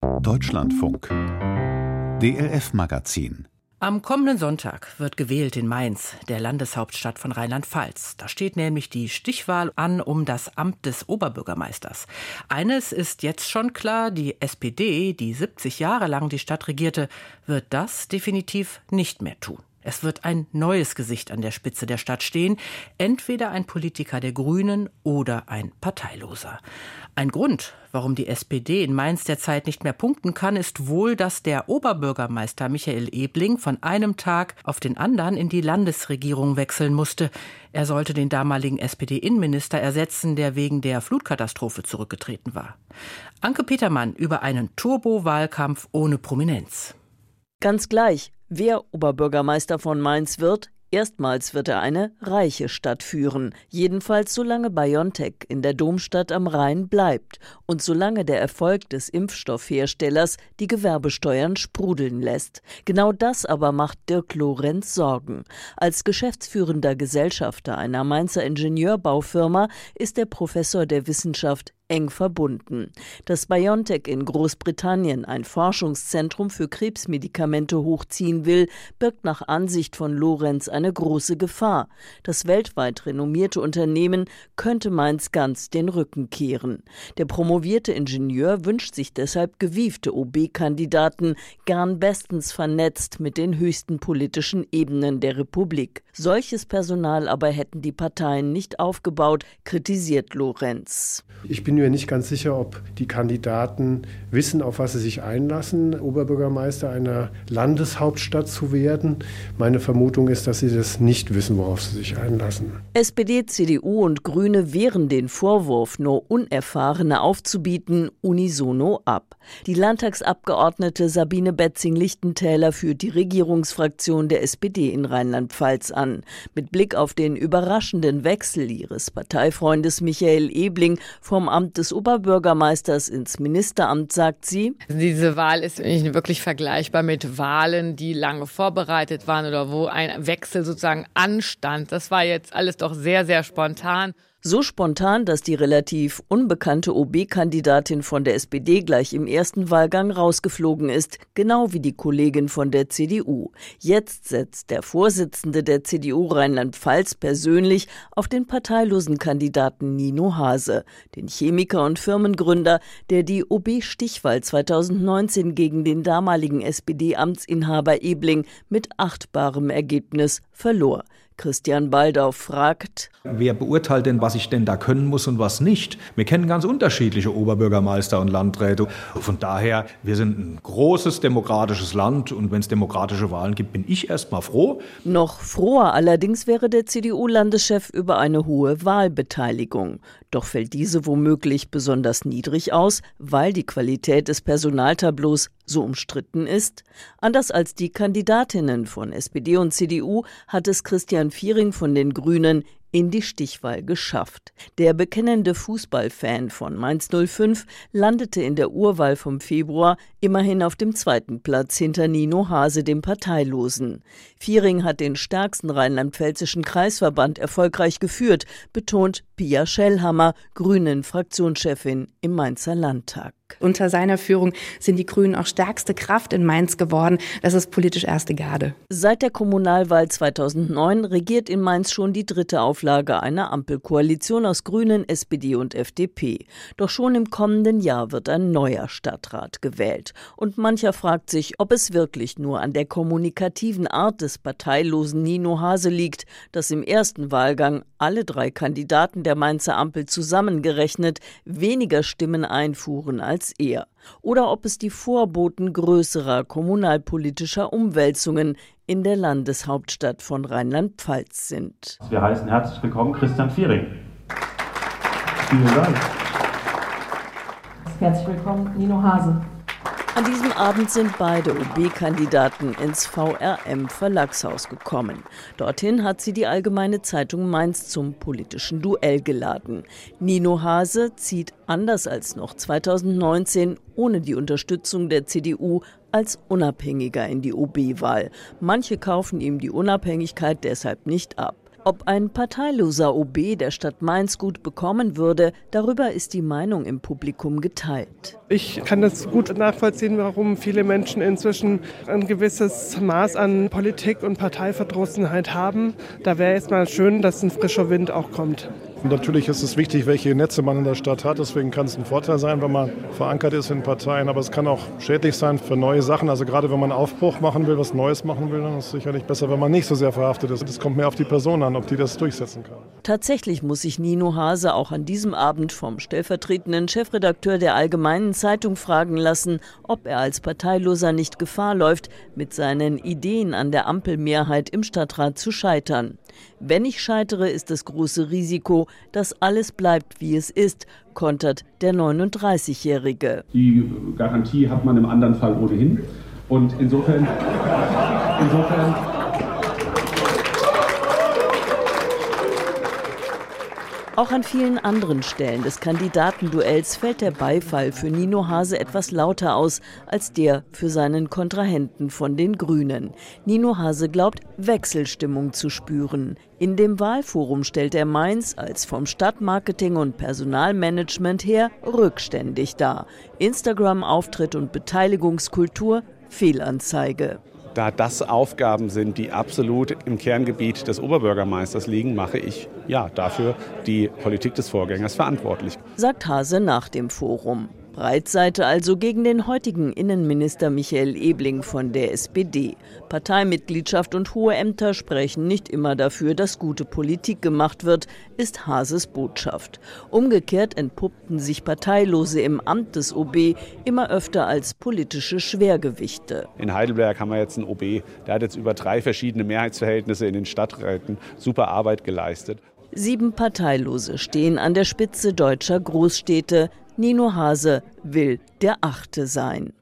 Deutschlandfunk DLF Magazin am kommenden Sonntag wird gewählt in Mainz, der Landeshauptstadt von Rheinland-Pfalz. Da steht nämlich die Stichwahl an um das Amt des Oberbürgermeisters. Eines ist jetzt schon klar, die SPD, die 70 Jahre lang die Stadt regierte, wird das definitiv nicht mehr tun. Es wird ein neues Gesicht an der Spitze der Stadt stehen, entweder ein Politiker der Grünen oder ein Parteiloser. Ein Grund, warum die SPD in Mainz derzeit nicht mehr punkten kann, ist wohl, dass der Oberbürgermeister Michael Ebling von einem Tag auf den anderen in die Landesregierung wechseln musste. Er sollte den damaligen SPD-Innenminister ersetzen, der wegen der Flutkatastrophe zurückgetreten war. Anke Petermann über einen Turbo-Wahlkampf ohne Prominenz. Ganz gleich, wer Oberbürgermeister von Mainz wird, Erstmals wird er eine reiche Stadt führen, jedenfalls solange BioNTech in der Domstadt am Rhein bleibt und solange der Erfolg des Impfstoffherstellers die Gewerbesteuern sprudeln lässt. Genau das aber macht Dirk Lorenz Sorgen. Als geschäftsführender Gesellschafter einer Mainzer Ingenieurbaufirma ist der Professor der Wissenschaft eng verbunden. Dass BioNTech in Großbritannien ein Forschungszentrum für Krebsmedikamente hochziehen will, birgt nach Ansicht von Lorenz eine große Gefahr. Das weltweit renommierte Unternehmen könnte Mainz ganz den Rücken kehren. Der promovierte Ingenieur wünscht sich deshalb gewiefte OB-Kandidaten, gern bestens vernetzt mit den höchsten politischen Ebenen der Republik. Solches Personal aber hätten die Parteien nicht aufgebaut, kritisiert Lorenz. Ich bin mir nicht ganz sicher, ob die Kandidaten wissen, auf was sie sich einlassen, Oberbürgermeister einer Landeshauptstadt zu werden. Meine Vermutung ist, dass sie das nicht wissen, worauf sie sich einlassen. SPD, CDU und Grüne wehren den Vorwurf, nur Unerfahrene aufzubieten, unisono ab. Die Landtagsabgeordnete Sabine Betzing-Lichtentäler führt die Regierungsfraktion der SPD in Rheinland-Pfalz an. Mit Blick auf den überraschenden Wechsel ihres Parteifreundes Michael Ebling vom Amt des Oberbürgermeisters ins Ministeramt, sagt sie. Diese Wahl ist nicht wirklich vergleichbar mit Wahlen, die lange vorbereitet waren oder wo ein Wechsel sozusagen anstand. Das war jetzt alles doch sehr, sehr spontan. So spontan, dass die relativ unbekannte OB-Kandidatin von der SPD gleich im ersten Wahlgang rausgeflogen ist, genau wie die Kollegin von der CDU. Jetzt setzt der Vorsitzende der CDU Rheinland-Pfalz persönlich auf den parteilosen Kandidaten Nino Hase, den Chemiker und Firmengründer, der die OB-Stichwahl 2019 gegen den damaligen SPD-Amtsinhaber Ebling mit achtbarem Ergebnis verlor. Christian Baldau fragt, wer beurteilt denn, was ich denn da können muss und was nicht? Wir kennen ganz unterschiedliche Oberbürgermeister und Landräte. Von daher, wir sind ein großes demokratisches Land und wenn es demokratische Wahlen gibt, bin ich erst mal froh. Noch froher allerdings wäre der CDU-Landeschef über eine hohe Wahlbeteiligung. Doch fällt diese womöglich besonders niedrig aus, weil die Qualität des Personaltableaus so umstritten ist? Anders als die Kandidatinnen von SPD und CDU hat es Christian Viering von den Grünen in die Stichwahl geschafft. Der bekennende Fußballfan von Mainz 05 landete in der Urwahl vom Februar immerhin auf dem zweiten Platz hinter Nino Hase, dem Parteilosen. Viering hat den stärksten rheinland-pfälzischen Kreisverband erfolgreich geführt, betont Pia Schellhammer, Grünen Fraktionschefin im Mainzer Landtag. Unter seiner Führung sind die Grünen auch stärkste Kraft in Mainz geworden. Das ist politisch erste Garde. Seit der Kommunalwahl 2009 regiert in Mainz schon die dritte Auflage einer Ampelkoalition aus Grünen, SPD und FDP. Doch schon im kommenden Jahr wird ein neuer Stadtrat gewählt. Und mancher fragt sich, ob es wirklich nur an der kommunikativen Art des parteilosen Nino Hase liegt, dass im ersten Wahlgang alle drei Kandidaten der Mainzer Ampel zusammengerechnet weniger Stimmen einfuhren als als er, oder ob es die Vorboten größerer kommunalpolitischer Umwälzungen in der Landeshauptstadt von Rheinland-Pfalz sind. Wir heißen herzlich willkommen Christian Viering. Vielen Dank. Herzlich willkommen Nino Hase. An diesem Abend sind beide OB-Kandidaten ins VRM Verlagshaus gekommen. Dorthin hat sie die Allgemeine Zeitung Mainz zum politischen Duell geladen. Nino Hase zieht anders als noch 2019 ohne die Unterstützung der CDU als Unabhängiger in die OB-Wahl. Manche kaufen ihm die Unabhängigkeit deshalb nicht ab. Ob ein parteiloser OB der Stadt Mainz gut bekommen würde, darüber ist die Meinung im Publikum geteilt. Ich kann das gut nachvollziehen, warum viele Menschen inzwischen ein gewisses Maß an Politik und Parteiverdrossenheit haben. Da wäre es mal schön, dass ein frischer Wind auch kommt. Und natürlich ist es wichtig, welche Netze man in der Stadt hat. Deswegen kann es ein Vorteil sein, wenn man verankert ist in Parteien. Aber es kann auch schädlich sein für neue Sachen. Also gerade wenn man Aufbruch machen will, was Neues machen will, dann ist es sicherlich besser, wenn man nicht so sehr verhaftet ist. Es kommt mehr auf die Person an, ob die das durchsetzen kann. Tatsächlich muss sich Nino Hase auch an diesem Abend vom stellvertretenden Chefredakteur der Allgemeinen Zeitung fragen lassen, ob er als Parteiloser nicht Gefahr läuft, mit seinen Ideen an der Ampelmehrheit im Stadtrat zu scheitern. Wenn ich scheitere, ist das große Risiko, dass alles bleibt, wie es ist, kontert der 39-Jährige. Die Garantie hat man im anderen Fall ohnehin. Und insofern, insofern Auch an vielen anderen Stellen des Kandidatenduells fällt der Beifall für Nino Hase etwas lauter aus als der für seinen Kontrahenten von den Grünen. Nino Hase glaubt, Wechselstimmung zu spüren. In dem Wahlforum stellt er Mainz als vom Stadtmarketing und Personalmanagement her rückständig dar. Instagram-Auftritt und Beteiligungskultur Fehlanzeige. Da das Aufgaben sind, die absolut im Kerngebiet des Oberbürgermeisters liegen, mache ich ja dafür die Politik des Vorgängers verantwortlich. Sagt Hase nach dem Forum. Breitseite also gegen den heutigen Innenminister Michael Ebling von der SPD. Parteimitgliedschaft und hohe Ämter sprechen nicht immer dafür, dass gute Politik gemacht wird, ist Hases Botschaft. Umgekehrt entpuppten sich Parteilose im Amt des OB immer öfter als politische Schwergewichte. In Heidelberg haben wir jetzt einen OB, der hat jetzt über drei verschiedene Mehrheitsverhältnisse in den Stadträten super Arbeit geleistet. Sieben Parteilose stehen an der Spitze deutscher Großstädte. Nino Hase will der Achte sein.